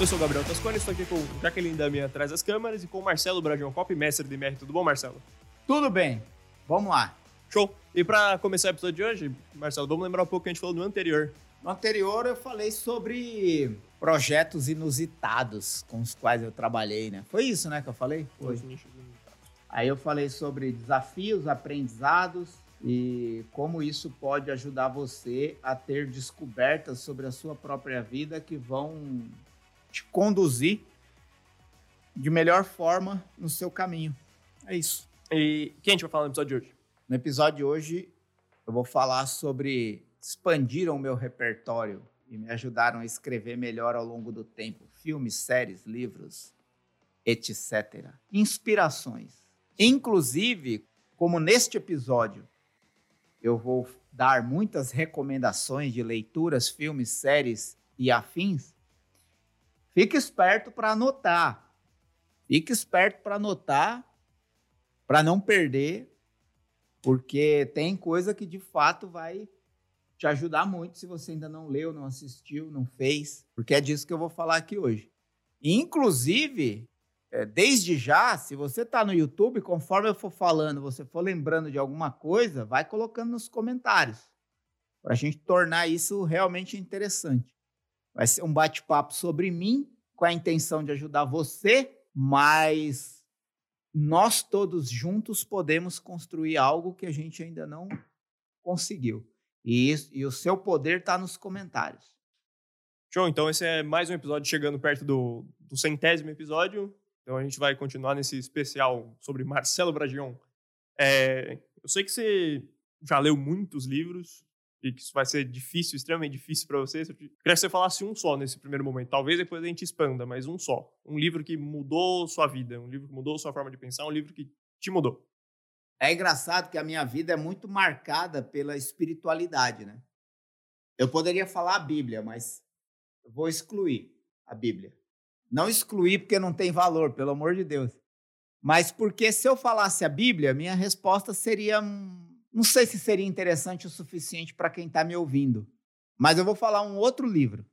Eu sou o Gabriel Tascone, estou aqui com Jaqueline Damian atrás das câmeras e com o Marcelo Bradion Cop, mestre de MR. Tudo bom, Marcelo? Tudo bem. Vamos lá. Show! E para começar o episódio de hoje, Marcelo, vamos lembrar um pouco que a gente falou no anterior. No anterior eu falei sobre projetos inusitados com os quais eu trabalhei, né? Foi isso, né, que eu falei? Foi. Aí eu falei sobre desafios, aprendizados e como isso pode ajudar você a ter descobertas sobre a sua própria vida que vão te conduzir de melhor forma no seu caminho. É isso. E quem a gente vai falar no episódio de hoje? No episódio de hoje, eu vou falar sobre expandiram o meu repertório e me ajudaram a escrever melhor ao longo do tempo. Filmes, séries, livros, etc. Inspirações. Inclusive, como neste episódio eu vou dar muitas recomendações de leituras, filmes, séries e afins, Fique esperto para anotar. Fique esperto para anotar, para não perder, porque tem coisa que de fato vai te ajudar muito se você ainda não leu, não assistiu, não fez, porque é disso que eu vou falar aqui hoje. Inclusive, é, desde já, se você está no YouTube, conforme eu for falando, você for lembrando de alguma coisa, vai colocando nos comentários, para a gente tornar isso realmente interessante. Vai ser um bate-papo sobre mim, com a intenção de ajudar você, mas nós todos juntos podemos construir algo que a gente ainda não conseguiu. E, isso, e o seu poder está nos comentários. Show, então esse é mais um episódio chegando perto do, do centésimo episódio. Então a gente vai continuar nesse especial sobre Marcelo Bragion. É, eu sei que você já leu muitos livros, e que isso vai ser difícil, extremamente difícil para você. Eu queria que você falasse um só nesse primeiro momento. Talvez depois a gente expanda, mas um só. Um livro que mudou sua vida, um livro que mudou sua forma de pensar, um livro que te mudou. É engraçado que a minha vida é muito marcada pela espiritualidade, né? Eu poderia falar a Bíblia, mas vou excluir a Bíblia. Não excluir porque não tem valor, pelo amor de Deus. Mas porque se eu falasse a Bíblia, minha resposta seria não sei se seria interessante o suficiente para quem está me ouvindo, mas eu vou falar um outro livro.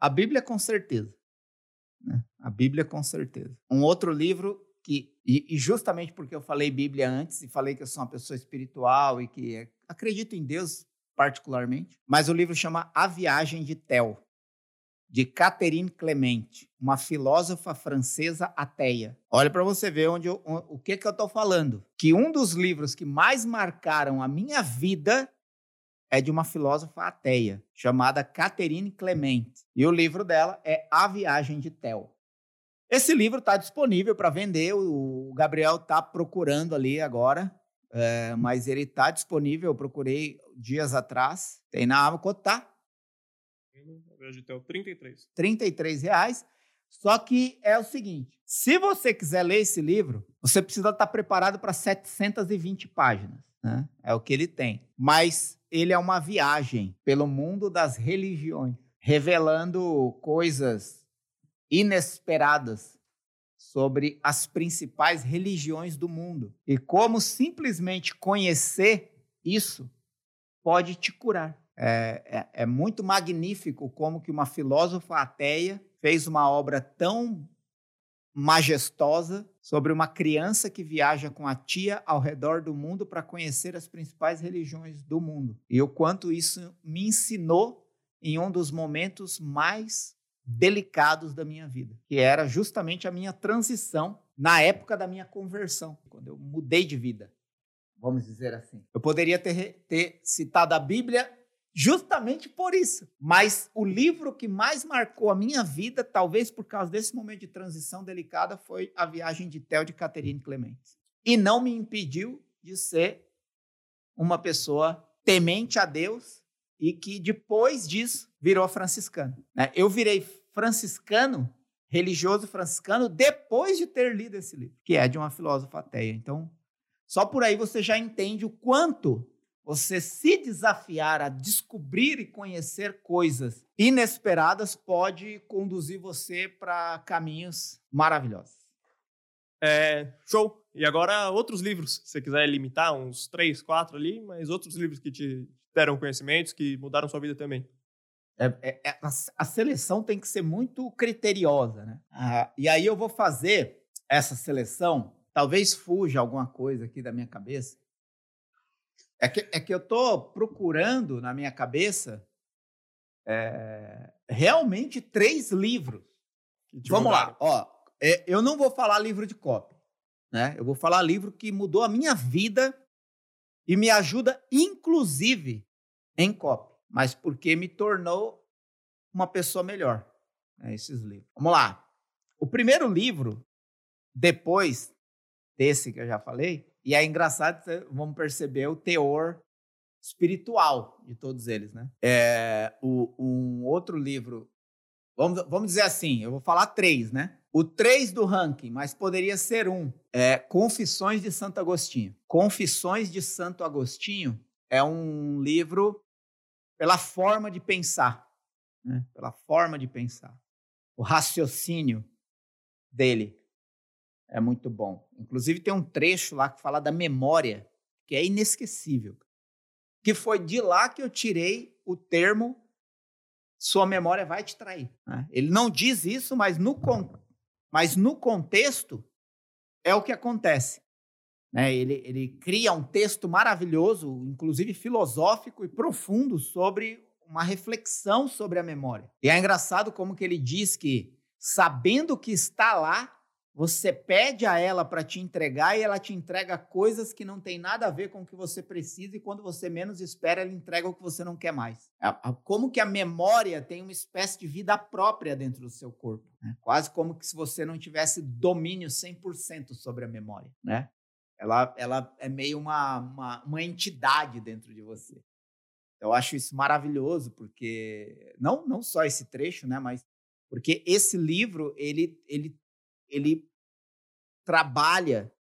A Bíblia, com certeza. Né? A Bíblia, com certeza. Um outro livro que, e, e, justamente porque eu falei Bíblia antes e falei que eu sou uma pessoa espiritual e que é, acredito em Deus particularmente, mas o livro chama A Viagem de Tel de Catherine Clement, uma filósofa francesa ateia. Olha para você ver onde eu, o que, que eu estou falando. Que um dos livros que mais marcaram a minha vida é de uma filósofa ateia, chamada Catherine Clement. E o livro dela é A Viagem de Tel. Esse livro está disponível para vender, o Gabriel está procurando ali agora, é, mas ele está disponível, eu procurei dias atrás. Tem na Amazon, quanto tá? Vegetel, 33. 33 reais. Só que é o seguinte: se você quiser ler esse livro, você precisa estar preparado para 720 páginas. Né? É o que ele tem. Mas ele é uma viagem pelo mundo das religiões, revelando coisas inesperadas sobre as principais religiões do mundo e como simplesmente conhecer isso pode te curar. É, é, é, muito magnífico como que uma filósofa ateia fez uma obra tão majestosa sobre uma criança que viaja com a tia ao redor do mundo para conhecer as principais religiões do mundo. E o quanto isso me ensinou em um dos momentos mais delicados da minha vida, que era justamente a minha transição na época da minha conversão, quando eu mudei de vida, vamos dizer assim. Eu poderia ter, ter citado a Bíblia justamente por isso. Mas o livro que mais marcou a minha vida, talvez por causa desse momento de transição delicada, foi A Viagem de Theo de Catherine Clementes. E não me impediu de ser uma pessoa temente a Deus e que depois disso virou franciscano. Né? Eu virei franciscano, religioso franciscano, depois de ter lido esse livro, que é de uma filósofa ateia. Então, só por aí você já entende o quanto você se desafiar a descobrir e conhecer coisas inesperadas pode conduzir você para caminhos maravilhosos. É, show! E agora outros livros, se você quiser limitar, uns três, quatro ali, mas outros livros que te deram conhecimentos, que mudaram sua vida também. É, é, é, a, a, seleção tem que ser muito criteriosa, né? Ah, e aí eu vou fazer essa seleção, talvez fuja alguma coisa aqui da minha cabeça. É que, é que eu estou procurando na minha cabeça é, realmente três livros. Vamos lá, ó. É, eu não vou falar livro de cópia, né? Eu vou falar livro que mudou a minha vida e me ajuda, inclusive, em cópia, mas porque me tornou uma pessoa melhor. Né, esses livros. Vamos lá. O primeiro livro, depois desse que eu já falei, e é engraçado, vamos perceber o teor espiritual de todos eles, né? É, o, um outro livro, vamos, vamos dizer assim, eu vou falar três, né? O três do ranking, mas poderia ser um, é Confissões de Santo Agostinho. Confissões de Santo Agostinho é um livro pela forma de pensar, né? pela forma de pensar. O raciocínio dele é muito bom. Inclusive tem um trecho lá que fala da memória, que é inesquecível que foi de lá que eu tirei o termo sua memória vai te trair. Né? Ele não diz isso, mas no, mas no contexto é o que acontece. Né? Ele, ele cria um texto maravilhoso, inclusive filosófico e profundo, sobre uma reflexão sobre a memória. E é engraçado como que ele diz que, sabendo que está lá, você pede a ela para te entregar e ela te entrega coisas que não tem nada a ver com o que você precisa e quando você menos espera, ela entrega o que você não quer mais. Como que a memória tem uma espécie de vida própria dentro do seu corpo. Né? Quase como que se você não tivesse domínio 100% sobre a memória. Né? Ela, ela é meio uma, uma, uma entidade dentro de você. Eu acho isso maravilhoso, porque não, não só esse trecho, né, mas porque esse livro ele, ele ele trabalha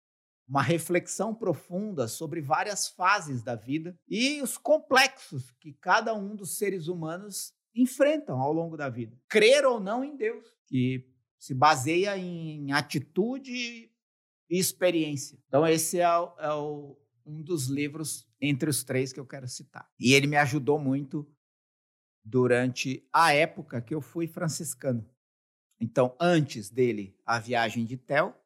uma reflexão profunda sobre várias fases da vida e os complexos que cada um dos seres humanos enfrentam ao longo da vida. Crer ou não em Deus, que se baseia em atitude e experiência. Então, esse é, o, é o, um dos livros entre os três que eu quero citar. E ele me ajudou muito durante a época que eu fui franciscano. Então, antes dele, a viagem de Tel.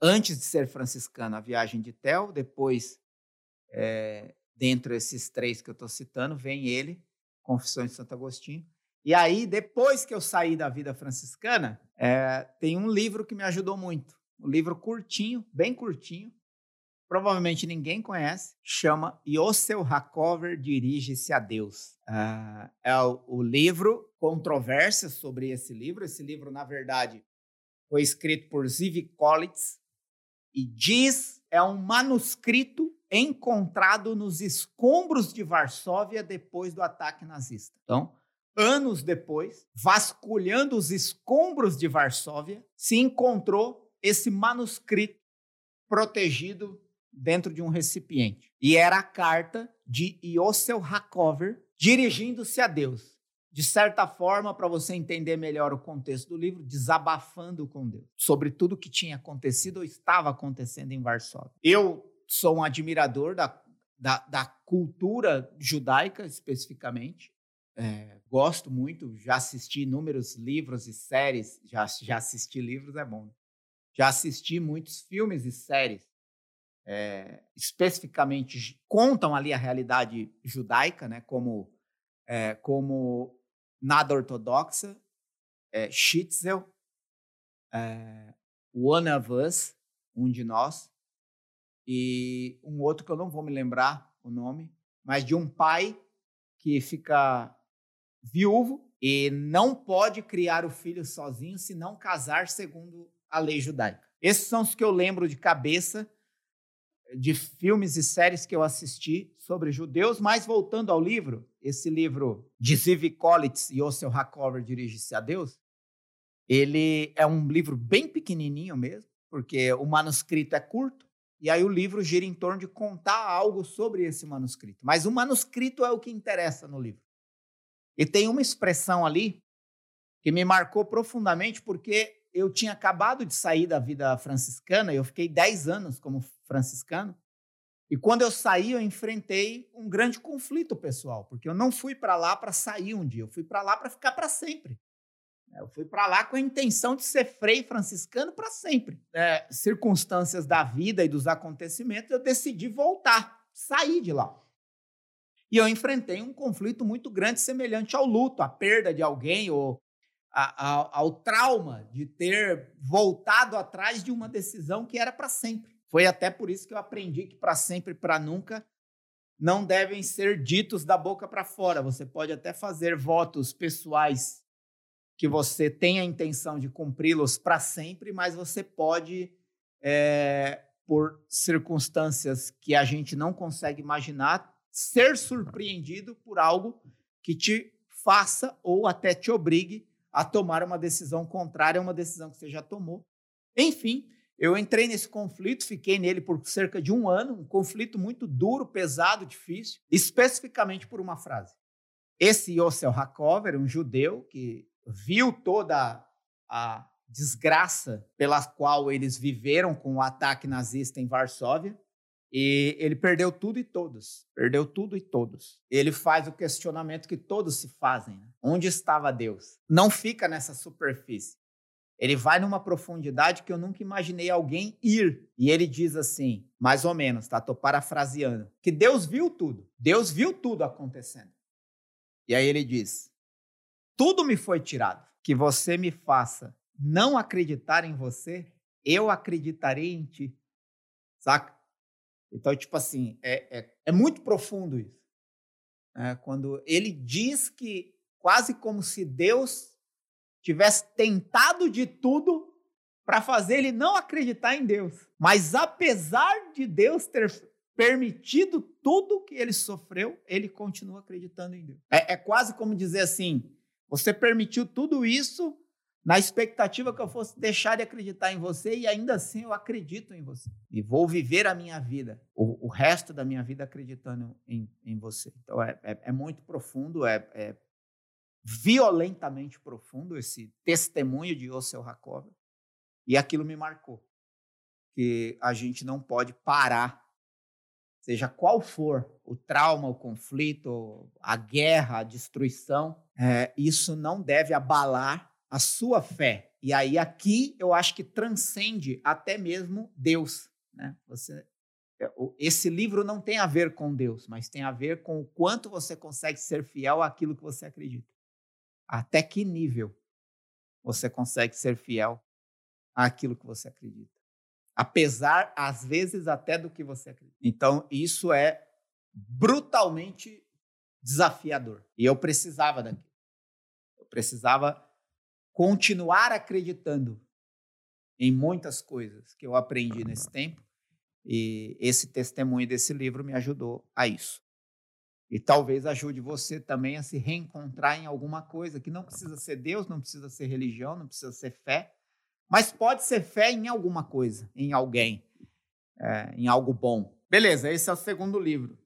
Antes de ser franciscano, a viagem de Tel. Depois, é, dentro desses três que eu estou citando, vem ele, Confissões de Santo Agostinho. E aí, depois que eu saí da vida franciscana, é, tem um livro que me ajudou muito. Um livro curtinho, bem curtinho, provavelmente ninguém conhece, chama Yosel Hakover Dirige-se a Deus. Uh, é o, o, livro, controvérsia sobre esse livro. Esse livro, na verdade, foi escrito por Ziv Kolitz e diz é um manuscrito encontrado nos escombros de Varsóvia depois do ataque nazista. Então, anos depois, vasculhando os escombros de Varsóvia, se encontrou esse manuscrito protegido dentro de um recipiente. E era a carta de Yosel Hakover dirigindo-se a Deus. De certa forma, para você entender melhor o contexto do livro, desabafando com Deus sobre tudo que tinha acontecido ou estava acontecendo em Varsóvia. Eu sou um admirador da, da, da cultura judaica, especificamente. É, gosto muito, já assisti inúmeros livros e séries. Já, já assisti livros, é bom. Né? Já assisti muitos filmes e séries é, especificamente contam ali a realidade judaica, né, como, é, como nada ortodoxa, é, Shitzel, é, One of Us, um de nós, e um outro que eu não vou me lembrar o nome, mas de um pai que fica viúvo e não pode criar o filho sozinho se não casar segundo a lei judaica. Esses são os que eu lembro de cabeça de filmes e séries que eu assisti sobre judeus, mas voltando ao livro, esse livro de Ziv Kolitz e Ossel Hakover Dirige-se a Deus, ele é um livro bem pequenininho mesmo, porque o manuscrito é curto, e aí o livro gira em torno de contar algo sobre esse manuscrito. Mas o manuscrito é o que interessa no livro. E tem uma expressão ali que me marcou profundamente, porque eu tinha acabado de sair da vida franciscana, eu fiquei 10 anos como franciscano, E quando eu saí, eu enfrentei um grande conflito pessoal, porque eu não fui para lá para sair um dia, eu fui para lá para ficar para sempre. Eu fui para lá com a intenção de ser frei franciscano para sempre. É, circunstâncias da vida e dos acontecimentos, eu decidi voltar, sair de lá. E eu enfrentei um conflito muito grande, semelhante ao luto, à perda de alguém ou ao trauma de ter voltado atrás de uma decisão que era para sempre. Foi até por isso que eu aprendi que para sempre, para nunca, não devem ser ditos da boca para fora. Você pode até fazer votos pessoais que você tem a intenção de cumpri-los para sempre, mas você pode, é, por circunstâncias que a gente não consegue imaginar, ser surpreendido por algo que te faça ou até te obrigue a tomar uma decisão contrária a uma decisão que você já tomou. Enfim, eu entrei nesse conflito, fiquei nele por cerca de um ano, um conflito muito duro, pesado, difícil, especificamente por uma frase. Esse Yossel Hakover, um judeu que viu toda a desgraça pela qual eles viveram com o ataque nazista em Varsóvia, e ele perdeu tudo e todos. Perdeu tudo e todos. Ele faz o questionamento que todos se fazem: né? onde estava Deus? Não fica nessa superfície. Ele vai numa profundidade que eu nunca imaginei alguém ir. E ele diz assim, mais ou menos, tá? Tô parafraseando, que Deus viu tudo. Deus viu tudo acontecendo. E aí ele diz: Tudo me foi tirado. Que você me faça não acreditar em você, eu acreditarei em ti. Saca? Então, tipo assim, é, é, é muito profundo isso. É, quando ele diz que quase como se Deus tivesse tentado de tudo para fazer ele não acreditar em Deus. Mas apesar de Deus ter permitido tudo que ele sofreu, ele continua acreditando em Deus. É, é quase como dizer assim: você permitiu tudo isso na expectativa que eu fosse deixar de acreditar em você e ainda assim eu acredito em você. E vou viver a minha vida, o, o resto da minha vida acreditando em, em você. Então é, é, é muito profundo, é, é, violentamente profundo esse testemunho de Osel Hakov. E aquilo me marcou. Que a gente não pode parar, seja qual for o trauma, o conflito, a guerra, a destruição, é, isso não deve abalar a sua fé. E aí aqui eu acho que transcende até mesmo Deus. Né? Você, é, esse livro não tem a ver com Deus, mas tem a ver com o quanto você consegue ser fiel àquilo que você acredita. Até que nível você consegue ser fiel àquilo que você acredita. Apesar, às vezes, até do que você acredita. Então, isso é brutalmente desafiador. E eu precisava daquilo. Eu precisava continuar acreditando em muitas coisas que eu aprendi nesse tempo. E esse testemunho desse livro me ajudou a isso. E talvez ajude você também a se reencontrar em alguma coisa que não precisa ser Deus, não precisa ser religião, não precisa ser fé, mas pode ser fé em alguma coisa, em alguém, é, em algo bom. Beleza, esse é o segundo livro.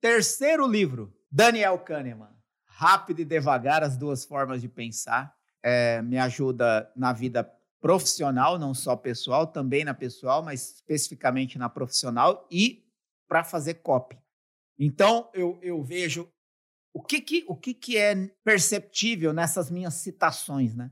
Terceiro livro, Daniel Kahneman. Rápido e devagar, as duas formas de pensar. É, me ajuda na vida profissional, não só pessoal, também na pessoal, mas especificamente na profissional e para fazer copy. Então, eu, eu vejo o que, que, o que, que é perceptível nessas minhas citações, né?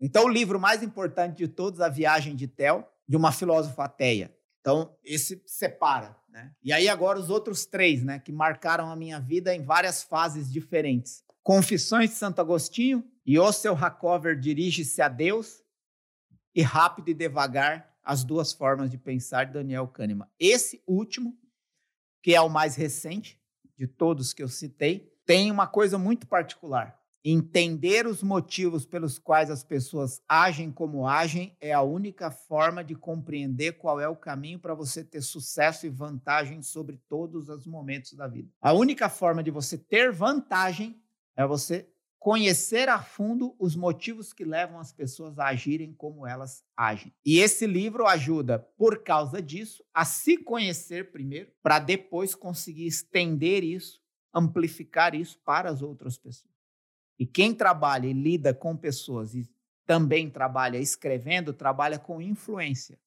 Então, o livro mais importante de todos, A Viagem de Tel, de uma filósofa ateia. Então, esse separa, né? E aí agora os outros três, né, que marcaram a minha vida em várias fases diferentes. Confissões de Santo Agostinho, Yossel Hakover dirige-se a Deus e Rápido e Devagar, as duas formas de pensar de Daniel Kahneman. Esse último que é o mais recente de todos que eu citei, tem uma coisa muito particular. Entender os motivos pelos quais as pessoas agem como agem é a única forma de compreender qual é o caminho para você ter sucesso e vantagem sobre todos os momentos da vida. A única forma de você ter vantagem é você conhecer a fundo os motivos que levam as pessoas a agirem como elas agem. E esse livro ajuda, por causa disso, a se conhecer primeiro, para depois conseguir estender isso, amplificar isso para as outras pessoas. E quem trabalha e lida com pessoas e também trabalha escrevendo, trabalha com influência.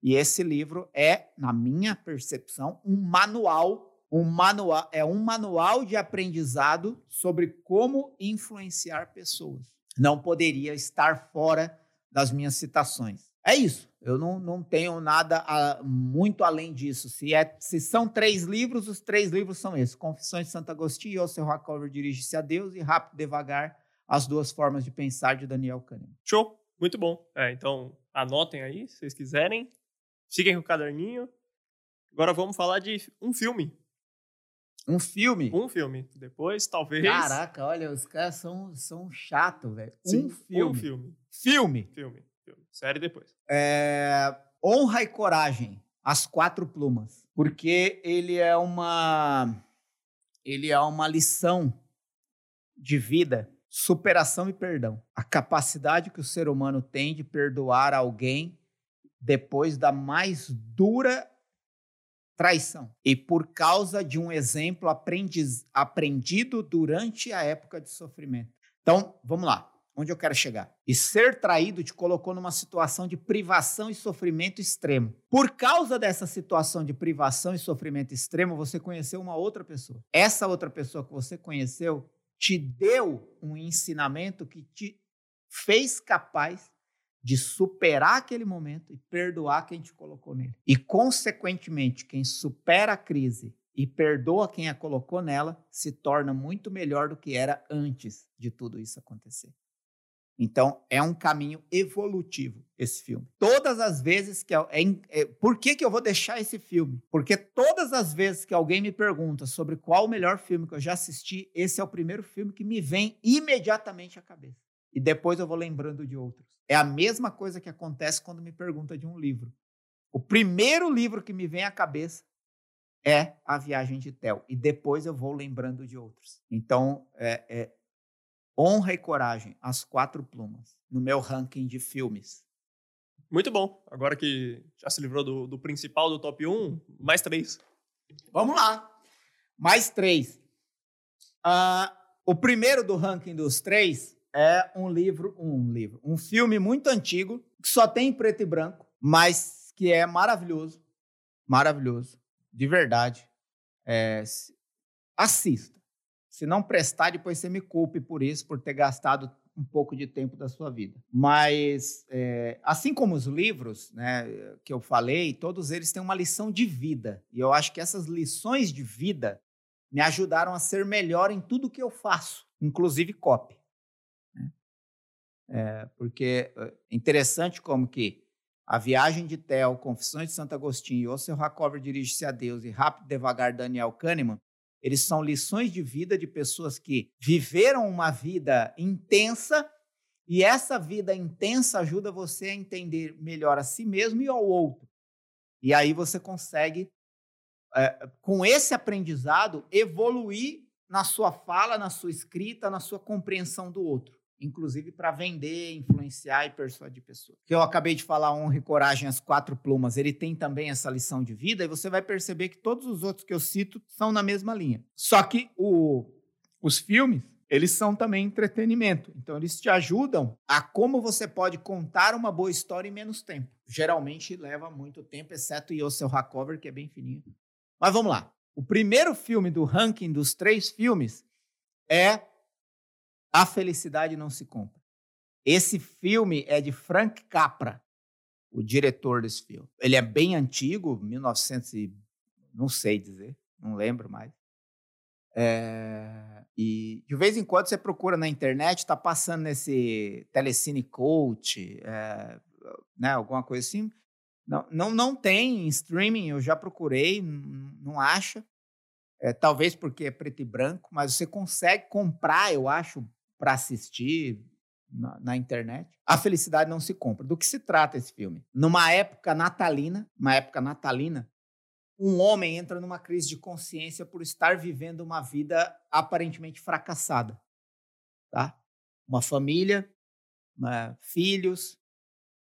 E esse livro é, na minha percepção, um manual, um manual, é um manual de aprendizado sobre como influenciar pessoas. Não poderia estar fora das minhas citações. É isso. Eu não, não tenho nada a, muito além disso. Se, é, se são três livros, os três livros são esses: Confissões de Santo Agostinho, Seu Rockover Dirige-se a Deus e Rápido Devagar, As Duas Formas de Pensar, de Daniel Kahneman. Show! Muito bom. É, então, anotem aí, se vocês quiserem. Fiquem com o caderninho. Agora vamos falar de um filme. Um filme? Um filme. Depois, talvez. Caraca, olha, os caras são, são chatos, velho. Um filme. Um filme. Filme. Filme. filme. Série depois. É... Honra e Coragem. As Quatro Plumas. Porque ele é uma. Ele é uma lição de vida, superação e perdão. A capacidade que o ser humano tem de perdoar alguém depois da mais dura traição e por causa de um exemplo aprendiz, aprendido durante a época de sofrimento. Então, vamos lá. Onde eu quero chegar? E ser traído te colocou numa situação de privação e sofrimento extremo. Por causa dessa situação de privação e sofrimento extremo, você conheceu uma outra pessoa. Essa outra pessoa que você conheceu te deu um ensinamento que te fez capaz de superar aquele momento e perdoar quem te colocou nele. E, consequentemente, quem supera a crise e perdoa quem a colocou nela se torna muito melhor do que era antes de tudo isso acontecer. Então, é um caminho evolutivo esse filme. Todas as vezes que. É, é, por que, que eu vou deixar esse filme? Porque todas as vezes que alguém me pergunta sobre qual o melhor filme que eu já assisti, esse é o primeiro filme que me vem imediatamente à cabeça. E depois eu vou lembrando de outros. É a mesma coisa que acontece quando me pergunta de um livro. O primeiro livro que me vem à cabeça é A Viagem de Tel. E depois eu vou lembrando de outros. Então, é, é Honra e Coragem, As Quatro Plumas, no meu ranking de filmes. Muito bom. Agora que já se livrou do, do principal do top 1, mais três. Vamos lá. Mais três. Uh, o primeiro do ranking dos três é um livro, um livro, um filme muito antigo, que só tem preto e branco, mas que é maravilhoso, maravilhoso, de verdade. É, assista. Se não prestar, depois você me culpe por isso, por ter gastado um pouco de tempo da sua vida. Mas, é, assim como os livros né, que eu falei, todos eles têm uma lição de vida. E eu acho que essas lições de vida me ajudaram a ser melhor em tudo que eu faço, inclusive copy. É, porque é interessante como que a viagem de Tel, Confissões de Santo Agostinho, Ossel Hacover dirige-se a Deus e Rápido Devagar Daniel Kahneman, eles são lições de vida de pessoas que viveram uma vida intensa e essa vida intensa ajuda você a entender melhor a si mesmo e ao outro. E aí você consegue, é, com esse aprendizado, evoluir na sua fala, na sua escrita, na sua compreensão do outro inclusive para vender, influenciar e persuadir pessoas. Que eu acabei de falar, honra e coragem, as quatro plumas, ele tem também essa lição de vida e você vai perceber que todos os outros que eu cito são na mesma linha. Só que o, os filmes, eles são também entretenimento. Então, eles te ajudam a como você pode contar uma boa história em menos tempo. Geralmente leva muito tempo, exceto o seu Hacover, que é bem fininho. Mas vamos lá. O primeiro filme do ranking dos três filmes é a felicidade não se compra. Esse filme é de Frank Capra, o diretor desse filme. Ele é bem antigo, 1900 e não sei dizer, não lembro mais. É, e de vez em quando você procura na internet, está passando nesse Telecine Coach, é, né, alguma coisa assim. Não, não, não tem em streaming, eu já procurei, não, não acha. É, talvez porque é preto e branco, mas você consegue comprar, eu acho, para assistir na, na, internet. A felicidade não se compra. Do que se trata esse filme? Numa época natalina, uma época natalina, um homem entra numa crise de consciência por estar vivendo uma vida aparentemente fracassada, tá? Uma família, uma, filhos,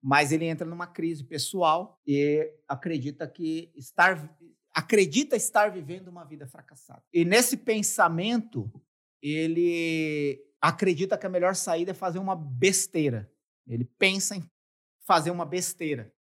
mas ele entra numa crise pessoal e acredita que estar acredita estar vivendo uma vida fracassada. E nesse pensamento, ele acredita que a melhor saída é fazer uma besteira. Ele pensa em fazer uma besteira.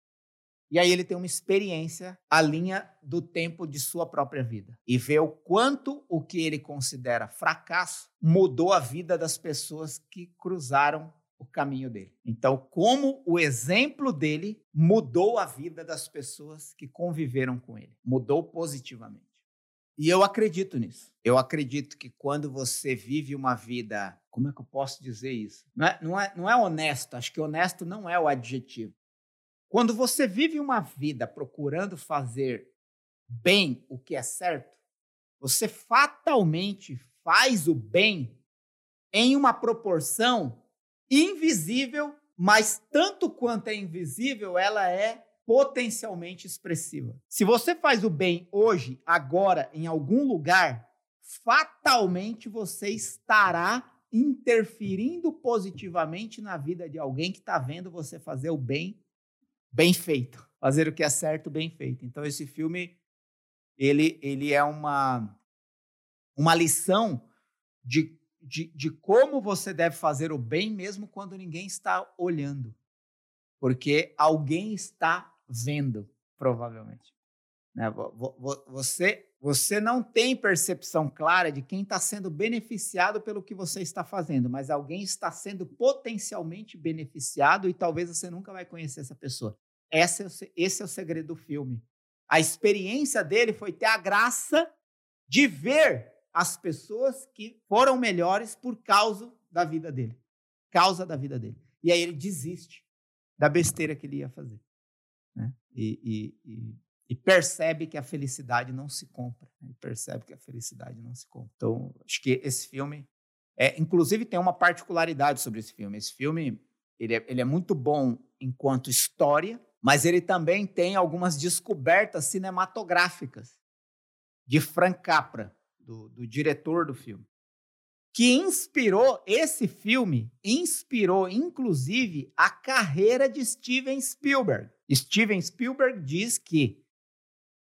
E aí ele tem uma experiência à linha do tempo de sua própria vida e vê o quanto o que ele considera fracasso mudou a vida das pessoas que cruzaram o caminho dele. Então, como o exemplo dele mudou a vida das pessoas que conviveram com ele, mudou positivamente. E eu acredito nisso. Eu acredito que quando você vive uma vida, como é que eu posso dizer isso? Não é, não é, não é honesto, acho que honesto não é o adjetivo. Quando você vive uma vida procurando fazer bem o que é certo, você fatalmente faz o bem em uma proporção invisível, mas tanto quanto é invisível, ela é potencialmente expressiva. Se você faz o bem hoje, agora, em algum lugar, fatalmente você estará interferindo positivamente na vida de alguém que está vendo você fazer o bem bem feito, fazer o que é certo bem feito. Então esse filme ele ele é uma uma lição de, de, de como você deve fazer o bem mesmo quando ninguém está olhando, porque alguém está vendo, provavelmente. Né? Você, você não tem percepção clara de quem está sendo beneficiado pelo que você está fazendo, mas alguém está sendo potencialmente beneficiado e talvez você nunca vai conhecer essa pessoa. Esse é, o, esse é o segredo do filme. A experiência dele foi ter a graça de ver as pessoas que foram melhores por causa da vida dele. Causa da vida dele. E aí ele desiste da besteira que ele ia fazer né? e, e, e, e, percebe que a felicidade não se compra. Né? Percebe que a felicidade não se compra. Então, acho que esse filme, é, inclusive, tem uma particularidade sobre esse filme. Esse filme ele é, ele é muito bom enquanto história, mas ele também tem algumas descobertas cinematográficas de Frank Capra, do, do diretor do filme que inspirou esse filme, inspirou inclusive a carreira de Steven Spielberg. Steven Spielberg diz que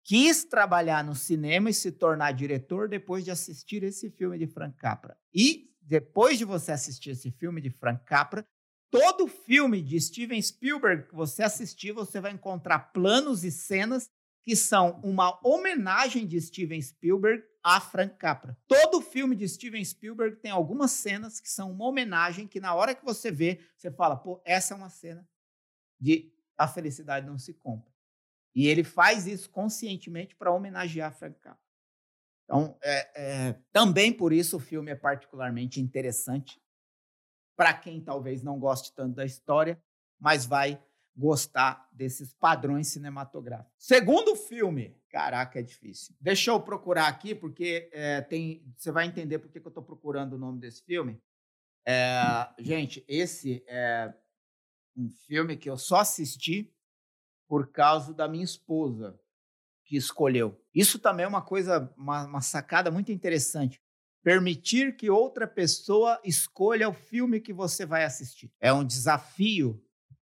quis trabalhar no cinema e se tornar diretor depois de assistir esse filme de Frank Capra. E depois de você assistir esse filme de Frank Capra, todo filme de Steven Spielberg que você assistir, você vai encontrar planos e cenas que são uma homenagem de Steven Spielberg a Frank Capra. Todo filme de Steven Spielberg tem algumas cenas que são uma homenagem que na hora que você vê, você fala, pô, essa é uma cena de A Felicidade Não Se Compra. E ele faz isso conscientemente para homenagear Frank Capra. Então, é, é, também por isso o filme é particularmente interessante para quem talvez não goste tanto da história, mas vai gostar desses padrões cinematográficos. Segundo filme, caraca, é difícil. Deixa eu procurar aqui, porque é, tem, você vai entender por que eu estou procurando o nome desse filme. É, gente, esse é um filme que eu só assisti por causa da minha esposa, que escolheu. Isso também é uma coisa, uma, uma sacada muito interessante. Permitir que outra pessoa escolha o filme que você vai assistir. É um desafio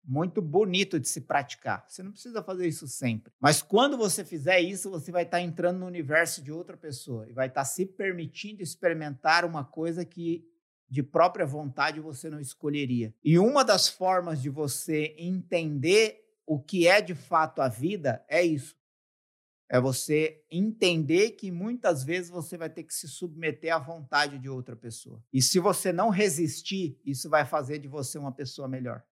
muito bonito de se praticar. Você não precisa fazer isso sempre. Mas quando você fizer isso, você vai estar entrando no universo de outra pessoa e vai estar se permitindo experimentar uma coisa que de própria vontade você não escolheria. E uma das formas de você entender o que é de fato a vida é isso. É você entender que muitas vezes você vai ter que se submeter à vontade de outra pessoa. E se você não resistir, isso vai fazer de você uma pessoa melhor.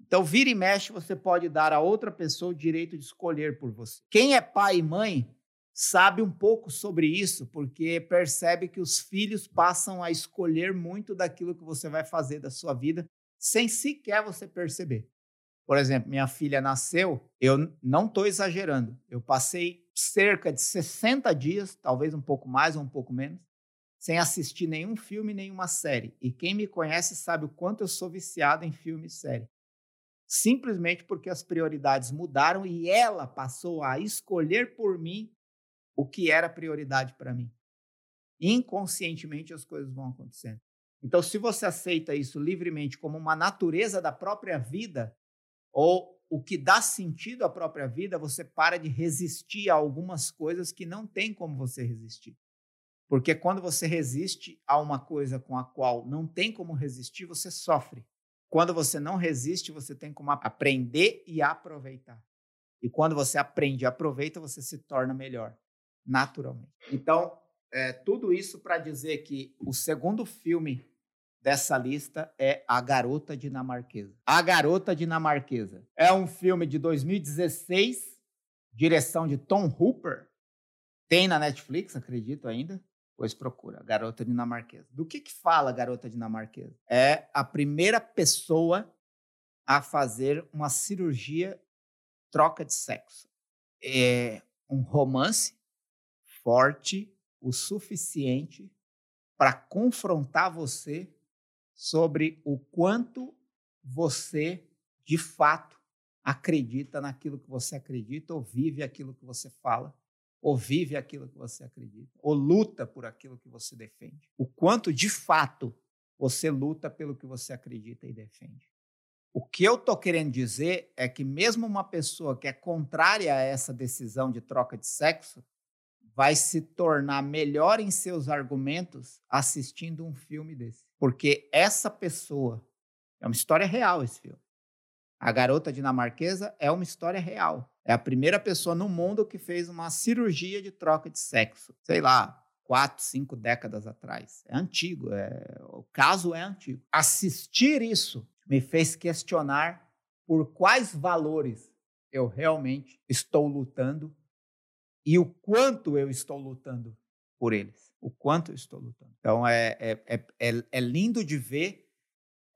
Então, vira e mexe, você pode dar a outra pessoa o direito de escolher por você. Quem é pai e mãe sabe um pouco sobre isso, porque percebe que os filhos passam a escolher muito daquilo que você vai fazer da sua vida, sem sequer você perceber. Por exemplo, minha filha nasceu, eu não estou exagerando, eu passei cerca de 60 dias, talvez um pouco mais ou um pouco menos, sem assistir nenhum filme, nenhuma série. E quem me conhece sabe o quanto eu sou viciado em filme e série simplesmente porque as prioridades mudaram e ela passou a escolher por mim o que era prioridade para mim. Inconscientemente as coisas vão acontecendo. Então, se você aceita isso livremente como uma natureza da própria vida, ou o que dá sentido à própria vida, você para de resistir a algumas coisas que não tem como você resistir. Porque quando você resiste a uma coisa com a qual não tem como resistir, você sofre. Quando você não resiste, você tem como aprender e aproveitar. E quando você aprende e aproveita, você se torna melhor, naturalmente. Então, é, tudo isso para dizer que o segundo filme dessa lista é A Garota Dinamarquesa. A Garota Dinamarquesa é um filme de 2016, direção de Tom Hooper. Tem na Netflix, acredito ainda. Pois procura, Garota Dinamarquesa. Do que, que fala Garota Dinamarquesa? É a primeira pessoa a fazer uma cirurgia troca de sexo. É um romance forte o suficiente para confrontar você sobre o quanto você, de fato, acredita naquilo que você acredita, ou vive aquilo que você fala, ou vive aquilo que você acredita, ou luta por aquilo que você defende. O quanto, de fato, você luta pelo que você acredita e defende. O que eu estou querendo dizer é que, mesmo uma pessoa que é contrária a essa decisão de troca de sexo, vai se tornar melhor em seus argumentos assistindo um filme desse. Porque essa pessoa. É uma história real esse filme. A garota dinamarquesa é uma história real. É a primeira pessoa no mundo que fez uma cirurgia de troca de sexo. Sei lá, quatro, cinco décadas atrás. É antigo, é... o caso é antigo. Assistir isso me fez questionar por quais valores eu realmente estou lutando e o quanto eu estou lutando por eles. O quanto eu estou lutando. Então é, é, é, é, é lindo de ver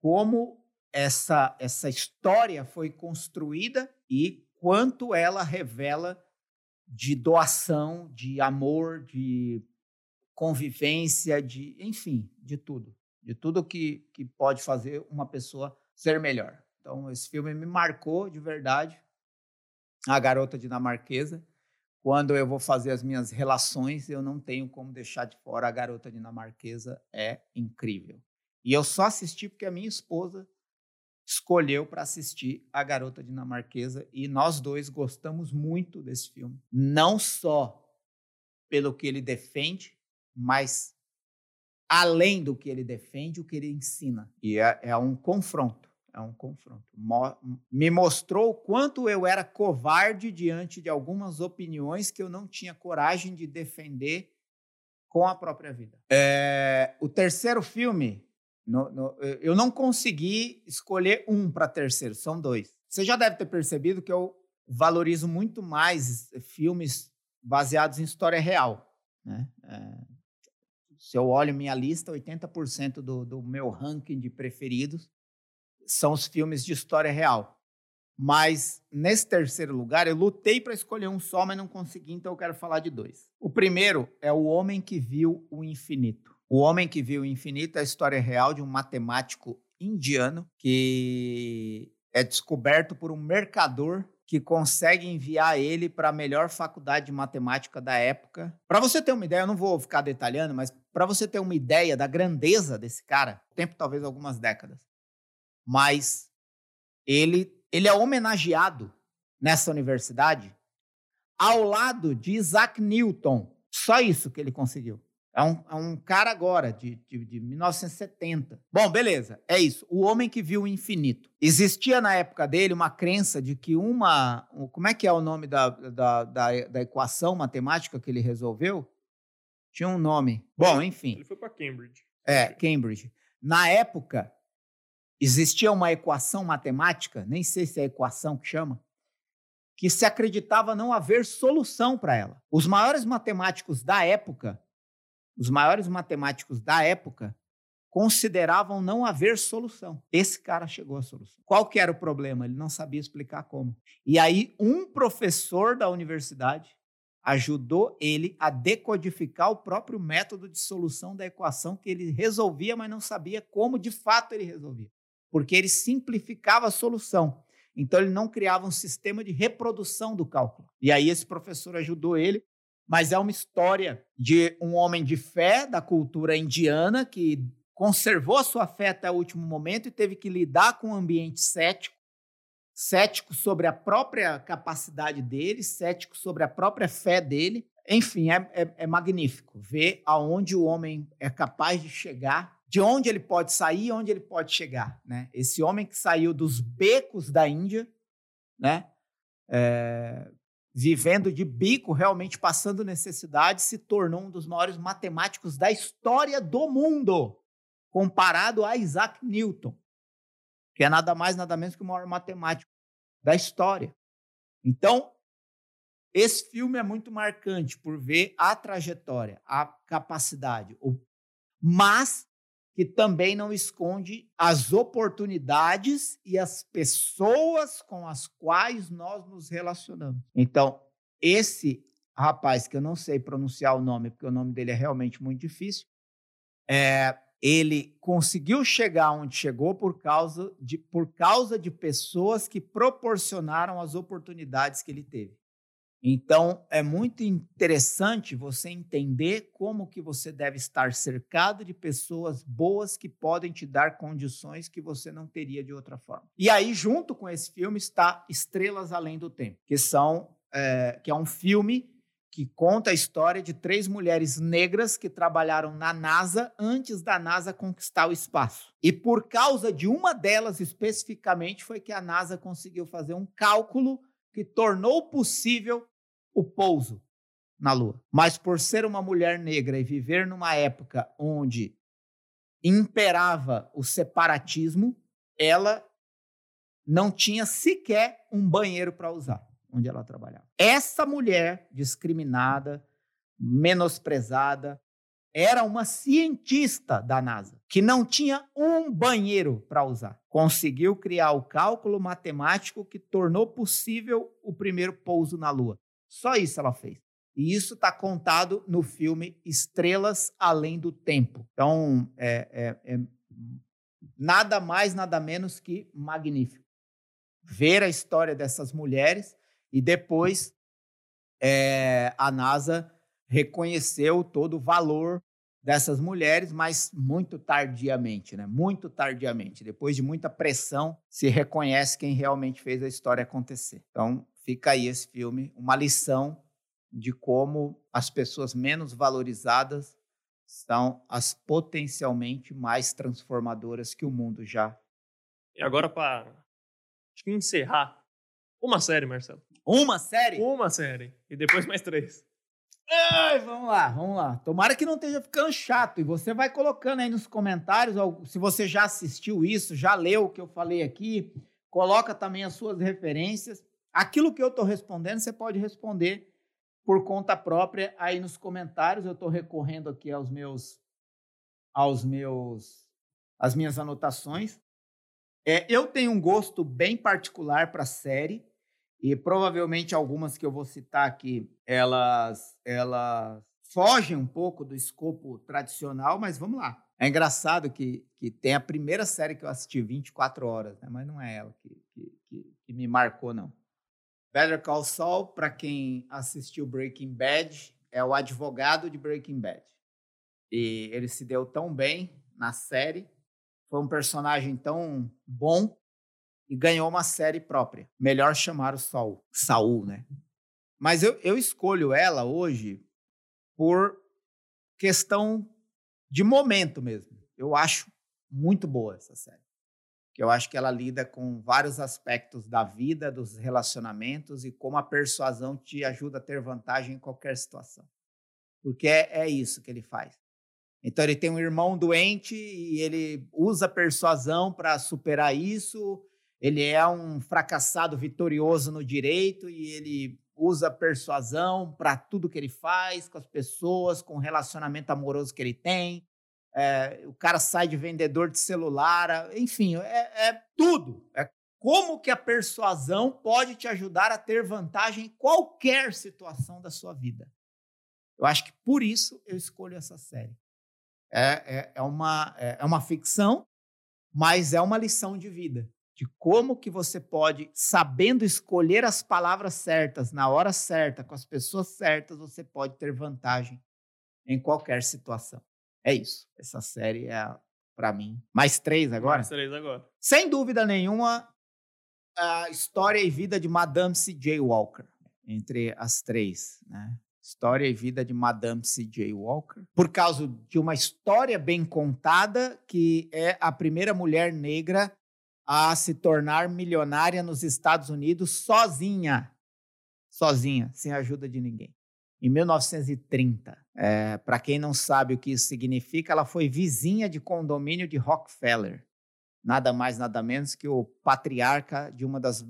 como essa, essa história foi construída e quanto ela revela de doação, de amor, de convivência, de enfim, de tudo. De tudo que, que pode fazer uma pessoa ser melhor. Então, esse filme me marcou de verdade. A garota dinamarquesa. Quando eu vou fazer as minhas relações, eu não tenho como deixar de fora a garota dinamarquesa. É incrível. E eu só assisti porque a minha esposa escolheu para assistir a garota dinamarquesa e nós dois gostamos muito desse filme. Não só pelo que ele defende, mas além do que ele defende, o que ele ensina. E é, é um confronto. É um confronto. Me mostrou o quanto eu era covarde diante de algumas opiniões que eu não tinha coragem de defender com a própria vida. É, o terceiro filme, no, no, eu não consegui escolher um para terceiro, são dois. Você já deve ter percebido que eu valorizo muito mais filmes baseados em história real. Né? É, se eu olho minha lista, 80% do, do meu ranking de preferidos são os filmes de história real. Mas nesse terceiro lugar, eu lutei para escolher um só, mas não consegui, então eu quero falar de dois. O primeiro é O Homem que Viu o Infinito. O Homem que Viu o Infinito é a história real de um matemático indiano que é descoberto por um mercador que consegue enviar ele para a melhor faculdade de matemática da época. Para você ter uma ideia, eu não vou ficar detalhando, mas para você ter uma ideia da grandeza desse cara, tempo talvez algumas décadas mas ele, ele é homenageado nessa universidade ao lado de Isaac Newton. Só isso que ele conseguiu. É um, é um cara agora, de, de, de 1970. Bom, beleza, é isso. O homem que viu o infinito. Existia na época dele uma crença de que uma. Como é que é o nome da, da, da, da equação matemática que ele resolveu? Tinha um nome. Bom, enfim. Ele foi para Cambridge. É, Cambridge. Na época, Existia uma equação matemática, nem sei se é equação que chama, que se acreditava não haver solução para ela. Os maiores matemáticos da época, os maiores matemáticos da época consideravam não haver solução. Esse cara chegou à solução. Qual que era o problema? Ele não sabia explicar como. E aí um professor da universidade ajudou ele a decodificar o próprio método de solução da equação que ele resolvia, mas não sabia como de fato ele resolvia porque ele simplificava a solução. Então, ele não criava um sistema de reprodução do cálculo. E aí, esse professor ajudou ele, mas é uma história de um homem de fé da cultura indiana que conservou a sua fé até o último momento e teve que lidar com um ambiente cético cético sobre a própria capacidade dele, cético sobre a própria fé dele. Enfim, é, é, é magnífico ver aonde o homem é capaz de chegar de onde ele pode sair e onde ele pode chegar. Né? Esse homem que saiu dos becos da Índia, né? é, vivendo de bico, realmente passando necessidade, se tornou um dos maiores matemáticos da história do mundo, comparado a Isaac Newton, que é nada mais, nada menos que o maior matemático da história. Então, esse filme é muito marcante por ver a trajetória, a capacidade, mas que também não esconde as oportunidades e as pessoas com as quais nós nos relacionamos. Então, esse rapaz, que eu não sei pronunciar o nome, porque o nome dele é realmente muito difícil, é, ele conseguiu chegar onde chegou por causa, de, por causa de pessoas que proporcionaram as oportunidades que ele teve. Então, é muito interessante você entender como que você deve estar cercado de pessoas boas que podem te dar condições que você não teria de outra forma. E aí, junto com esse filme, está Estrelas Além do Tempo, que são é, que é um filme que conta a história de três mulheres negras que trabalharam na NASA antes da NASA conquistar o espaço. E por causa de uma delas especificamente foi que a NASA conseguiu fazer um cálculo que tornou possível o pouso na Lua. Mas por ser uma mulher negra e viver numa época onde imperava o separatismo, ela não tinha sequer um banheiro para usar onde ela trabalhava. Essa mulher discriminada, menosprezada, era uma cientista da NASA que não tinha um banheiro para usar. Conseguiu criar o cálculo matemático que tornou possível o primeiro pouso na Lua. Só isso ela fez. E isso está contado no filme Estrelas Além do Tempo. Então, é, é, é nada mais, nada menos que magnífico. Ver a história dessas mulheres e depois é, a NASA reconheceu todo o valor dessas mulheres, mas muito tardiamente, né? Muito tardiamente. Depois de muita pressão, se reconhece quem realmente fez a história acontecer. Então, fica aí esse filme, uma lição de como as pessoas menos valorizadas são as potencialmente mais transformadoras que o mundo já. E agora para encerrar, uma série, Marcelo. Uma série? Uma série. E depois mais três. Ai, vamos lá, vamos lá. Tomara que não esteja ficando chato. E você vai colocando aí nos comentários, se você já assistiu isso, já leu o que eu falei aqui, coloca também as suas referências. Aquilo que eu estou respondendo, você pode responder por conta própria aí nos comentários. Eu estou recorrendo aqui aos meus, aos meus, as minhas anotações. É, eu tenho um gosto bem particular para série e provavelmente algumas que eu vou citar aqui, elas, elas fogem um pouco do escopo tradicional, mas vamos lá. É engraçado que, que tem a primeira série que eu assisti 24 horas, né? mas não é ela que, que, que, que me marcou, não. Better Call Saul, para quem assistiu Breaking Bad, é o advogado de Breaking Bad. E ele se deu tão bem na série, foi um personagem tão bom e ganhou uma série própria. Melhor chamar o Saul, Saul, né? Mas eu, eu escolho ela hoje por questão de momento mesmo. Eu acho muito boa essa série eu acho que ela lida com vários aspectos da vida, dos relacionamentos e como a persuasão te ajuda a ter vantagem em qualquer situação. Porque é, é isso que ele faz. Então ele tem um irmão doente e ele usa persuasão para superar isso. Ele é um fracassado vitorioso no direito e ele usa persuasão para tudo que ele faz com as pessoas, com o relacionamento amoroso que ele tem. É, o cara sai de vendedor de celular, enfim, é, é tudo. É como que a persuasão pode te ajudar a ter vantagem em qualquer situação da sua vida. Eu acho que por isso eu escolho essa série. É, é, é, uma, é, é uma ficção, mas é uma lição de vida. De como que você pode, sabendo escolher as palavras certas, na hora certa, com as pessoas certas, você pode ter vantagem em qualquer situação. É isso. Essa série é, para mim. Mais três agora? Mais três agora. Sem dúvida nenhuma, a história e vida de Madame C.J. Walker. Entre as três, né? História e vida de Madame C.J. Walker. Por causa de uma história bem contada, que é a primeira mulher negra a se tornar milionária nos Estados Unidos sozinha. sozinha, sem ajuda de ninguém. Em 1930, é, para quem não sabe o que isso significa, ela foi vizinha de condomínio de Rockefeller. Nada mais, nada menos que o patriarca de uma das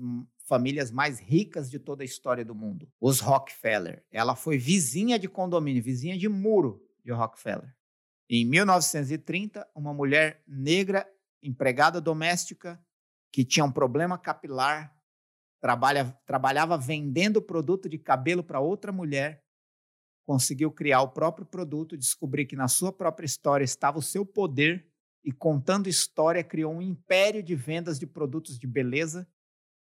famílias mais ricas de toda a história do mundo, os Rockefeller. Ela foi vizinha de condomínio, vizinha de muro de Rockefeller. Em 1930, uma mulher negra, empregada doméstica, que tinha um problema capilar, trabalha, trabalhava vendendo produto de cabelo para outra mulher, conseguiu criar o próprio produto, descobrir que na sua própria história estava o seu poder e contando história criou um império de vendas de produtos de beleza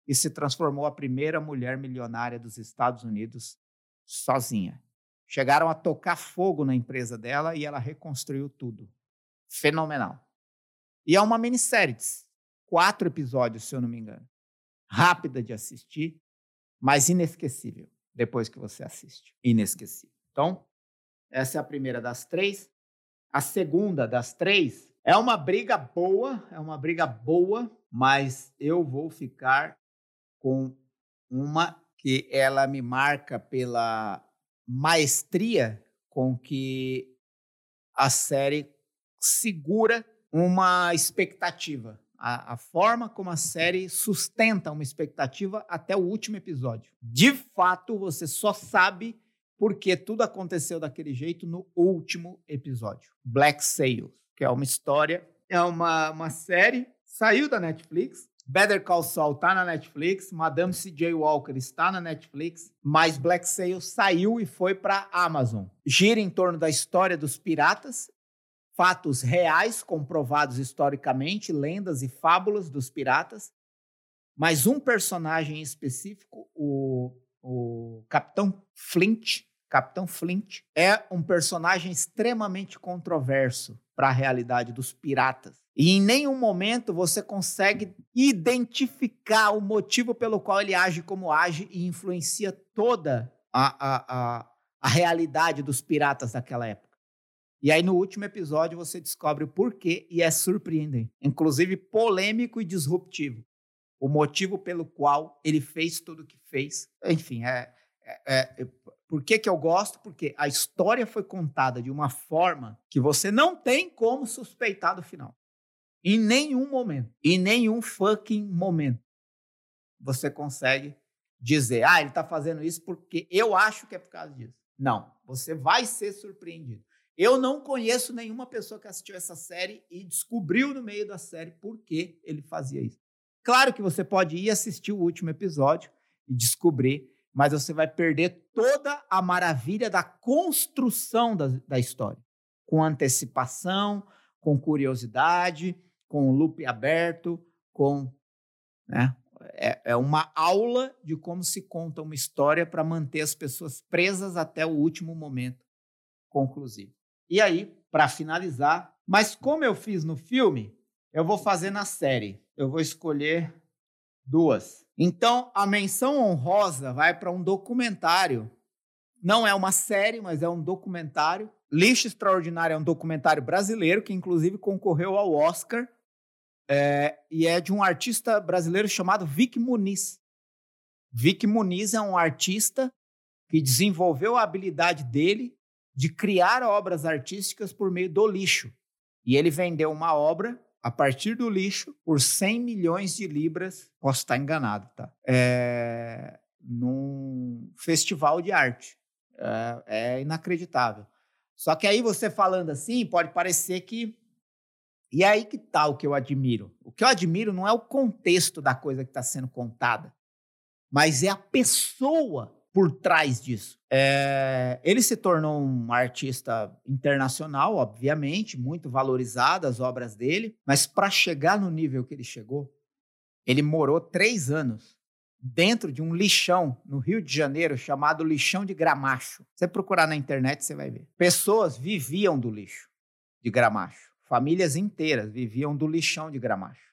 e se transformou a primeira mulher milionária dos Estados Unidos sozinha. Chegaram a tocar fogo na empresa dela e ela reconstruiu tudo. Fenomenal. E é uma minissérie quatro episódios, se eu não me engano. Rápida de assistir, mas inesquecível depois que você assiste. Inesquecível. Então, essa é a primeira das três. A segunda das três é uma briga boa, é uma briga boa, mas eu vou ficar com uma que ela me marca pela maestria com que a série segura uma expectativa. A, a, forma como a série sustenta uma expectativa até o último episódio. De fato, você só sabe porque tudo aconteceu daquele jeito no último episódio. Black Sails, que é uma história, é uma, uma série, saiu da Netflix, Better Call Saul está na Netflix, Madame C.J. Walker está na Netflix, mas Black Sail saiu e foi para Amazon. Gira em torno da história dos piratas, fatos reais comprovados historicamente, lendas e fábulas dos piratas, mas um personagem específico, o, o Capitão Flint, Capitão Flint é um personagem extremamente controverso para a realidade dos piratas. E em nenhum momento você consegue identificar o motivo pelo qual ele age como age e influencia toda a, a, a, a realidade dos piratas daquela época. E aí, no último episódio, você descobre o porquê e é surpreendente. Inclusive polêmico e disruptivo. O motivo pelo qual ele fez tudo o que fez. Enfim, é, é, é, por que, que eu gosto? Porque a história foi contada de uma forma que você não tem como suspeitar do final. Em nenhum momento. Em nenhum fucking momento. Você consegue dizer, ah, ele está fazendo isso porque eu acho que é por causa disso. Não. Você vai ser surpreendido. Eu não conheço nenhuma pessoa que assistiu essa série e descobriu no meio da série por que ele fazia isso. Claro que você pode ir assistir o último episódio e descobrir, mas você vai perder toda a maravilha da construção da, da história, com antecipação, com curiosidade, com o loop aberto, com. Né, é, é uma aula de como se conta uma história para manter as pessoas presas até o último momento conclusivo. E aí, para finalizar, mas como eu fiz no filme, eu vou fazer na série. Eu vou escolher duas. Então, a menção honrosa vai para um documentário. Não é uma série, mas é um documentário. Lixo Extraordinário é um documentário brasileiro que, inclusive, concorreu ao Oscar é, e é de um artista brasileiro chamado Vic Muniz. Vic Muniz é um artista que desenvolveu a habilidade dele de criar obras artísticas por meio do lixo. E ele vendeu uma obra a partir do lixo por 100 milhões de libras, posso estar enganado, tá? É, num festival de arte. É, é inacreditável. Só que aí você falando assim, pode parecer que e é aí que está o que eu admiro. O que eu admiro não é o contexto da coisa que está sendo contada, mas é a pessoa por trás disso. É, ele se tornou um artista internacional, obviamente, muito valorizado as obras dele, mas para chegar no nível que ele chegou, ele morou três anos dentro de um lixão no Rio de Janeiro chamado lixão de Gramacho. Você procurar na internet, você vai ver. Pessoas viviam do lixo de Gramacho. Famílias inteiras viviam do lixão de Gramacho.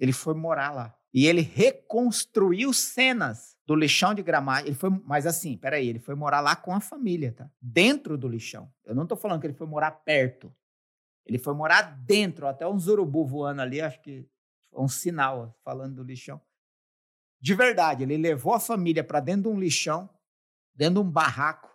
Ele foi morar lá. E ele reconstruiu cenas do lixão de Gramacho. Ele foi, mas assim, peraí, ele foi morar lá com a família, tá? Dentro do lixão. Eu não estou falando que ele foi morar perto. Ele foi morar dentro, até um urubu voando ali, acho que um sinal falando do lixão. De verdade, ele levou a família para dentro de um lixão dentro de um barraco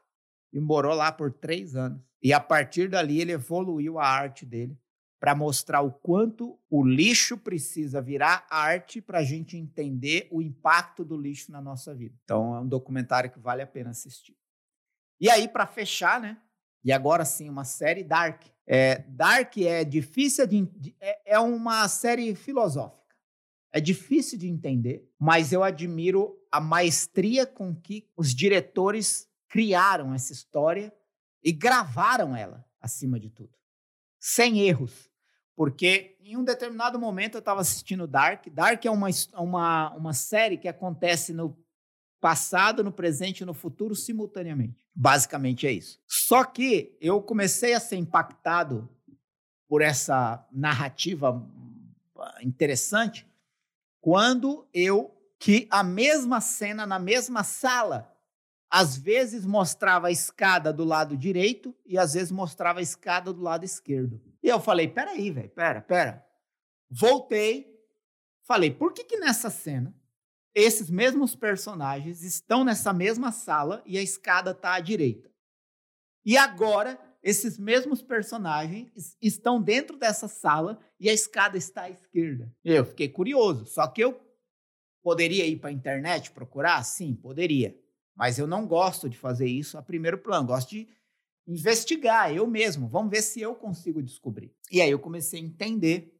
e morou lá por três anos. E a partir dali ele evoluiu a arte dele para mostrar o quanto o lixo precisa virar arte para a gente entender o impacto do lixo na nossa vida. Então é um documentário que vale a pena assistir. E aí, para fechar, né? E agora sim, uma série Dark. É, Dark é difícil de. É, é uma série filosófica. É difícil de entender, mas eu admiro a maestria com que os diretores criaram essa história e gravaram ela, acima de tudo. Sem erros. Porque em um determinado momento eu estava assistindo Dark. Dark é uma, uma, uma série que acontece no passado, no presente e no futuro simultaneamente. Basicamente é isso. Só que eu comecei a ser impactado por essa narrativa interessante quando eu que a mesma cena na mesma sala às vezes mostrava a escada do lado direito e às vezes mostrava a escada do lado esquerdo. E eu falei, peraí, velho, pera, pera. Voltei, falei, por que que nessa cena esses mesmos personagens estão nessa mesma sala e a escada está à direita? E agora, esses mesmos personagens estão dentro dessa sala e a escada está à esquerda. Eu fiquei curioso, só que eu poderia ir para a internet procurar? Sim, poderia. Mas eu não gosto de fazer isso a primeiro plano, gosto de investigar eu mesmo. Vamos ver se eu consigo descobrir. E aí eu comecei a entender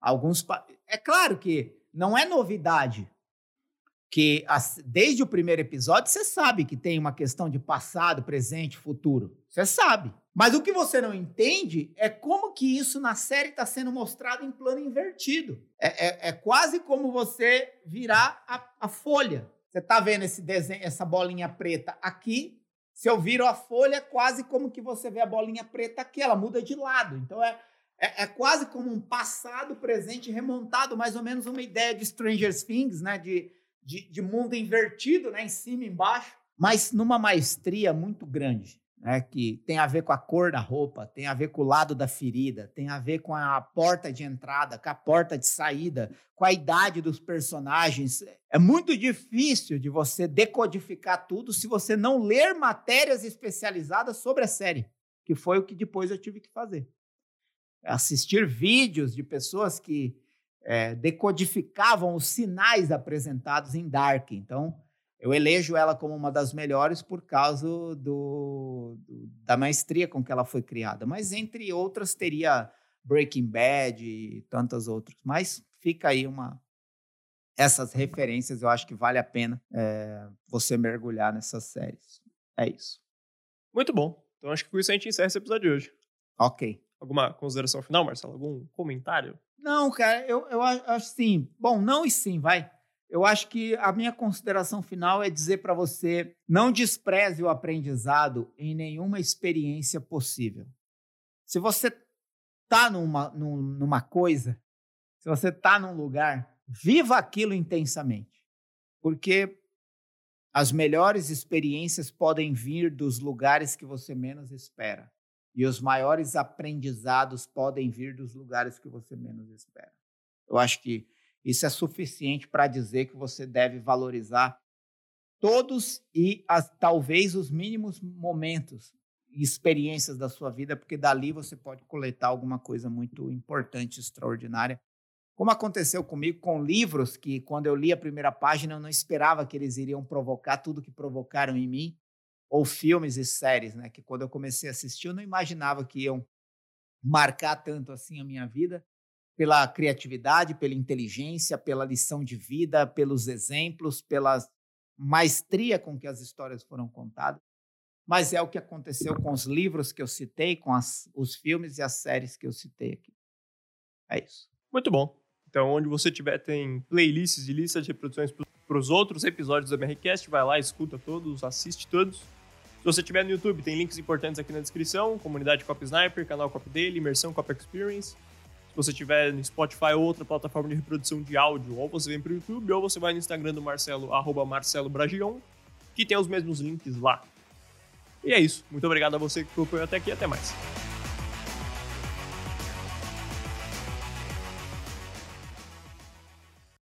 alguns. É claro que não é novidade que desde o primeiro episódio você sabe que tem uma questão de passado, presente, futuro. Você sabe. Mas o que você não entende é como que isso na série está sendo mostrado em plano invertido. É, é, é quase como você virar a, a folha. Você está vendo esse desenho, essa bolinha preta aqui, se eu viro a folha, é quase como que você vê a bolinha preta aqui, ela muda de lado. Então é, é, é, quase como um passado, presente remontado, mais ou menos uma ideia de Stranger Things, né? De, de, de mundo invertido, né? Em cima e embaixo, mas numa maestria muito grande né, que tem a ver com a cor da roupa, tem a ver com o lado da ferida, tem a ver com a porta de entrada, com a porta de saída, com a idade dos personagens. É muito difícil de você decodificar tudo se você não ler matérias especializadas sobre a série, que foi o que depois eu tive que fazer. Assistir vídeos de pessoas que é, decodificavam os sinais apresentados em Dark. Então, eu elejo ela como uma das melhores por causa do, do, da maestria com que ela foi criada. Mas entre outras teria Breaking Bad e tantas outras. Mas fica aí uma essas referências. Eu acho que vale a pena é, você mergulhar nessas séries. É isso. Muito bom. Então acho que com isso a gente encerra esse episódio de hoje. Ok. Alguma consideração final, Marcelo? Algum comentário? Não, cara, eu, eu acho sim. Bom, não e sim, vai. Eu acho que a minha consideração final é dizer para você: não despreze o aprendizado em nenhuma experiência possível. Se você está numa, numa coisa, se você está num lugar, viva aquilo intensamente. Porque as melhores experiências podem vir dos lugares que você menos espera. E os maiores aprendizados podem vir dos lugares que você menos espera. Eu acho que isso é suficiente para dizer que você deve valorizar todos e as, talvez os mínimos momentos e experiências da sua vida, porque dali você pode coletar alguma coisa muito importante, extraordinária. Como aconteceu comigo com livros que, quando eu li a primeira página, eu não esperava que eles iriam provocar tudo que provocaram em mim, ou filmes e séries, né? Que quando eu comecei a assistir, eu não imaginava que iam marcar tanto assim a minha vida pela criatividade, pela inteligência, pela lição de vida, pelos exemplos, pela maestria com que as histórias foram contadas. Mas é o que aconteceu com os livros que eu citei, com as, os filmes e as séries que eu citei aqui. É isso. Muito bom. Então, onde você tiver, tem playlists e listas de reproduções para os outros episódios da MRCast. Vai lá, escuta todos, assiste todos. Se você tiver no YouTube, tem links importantes aqui na descrição: comunidade Cop Sniper, canal Cop Daily, imersão Cop Experience. Se você tiver no Spotify ou outra plataforma de reprodução de áudio, ou você vem para o YouTube, ou você vai no Instagram do Marcelo, arroba Marcelo Bragion, que tem os mesmos links lá. E é isso. Muito obrigado a você que acompanhou até aqui. Até mais.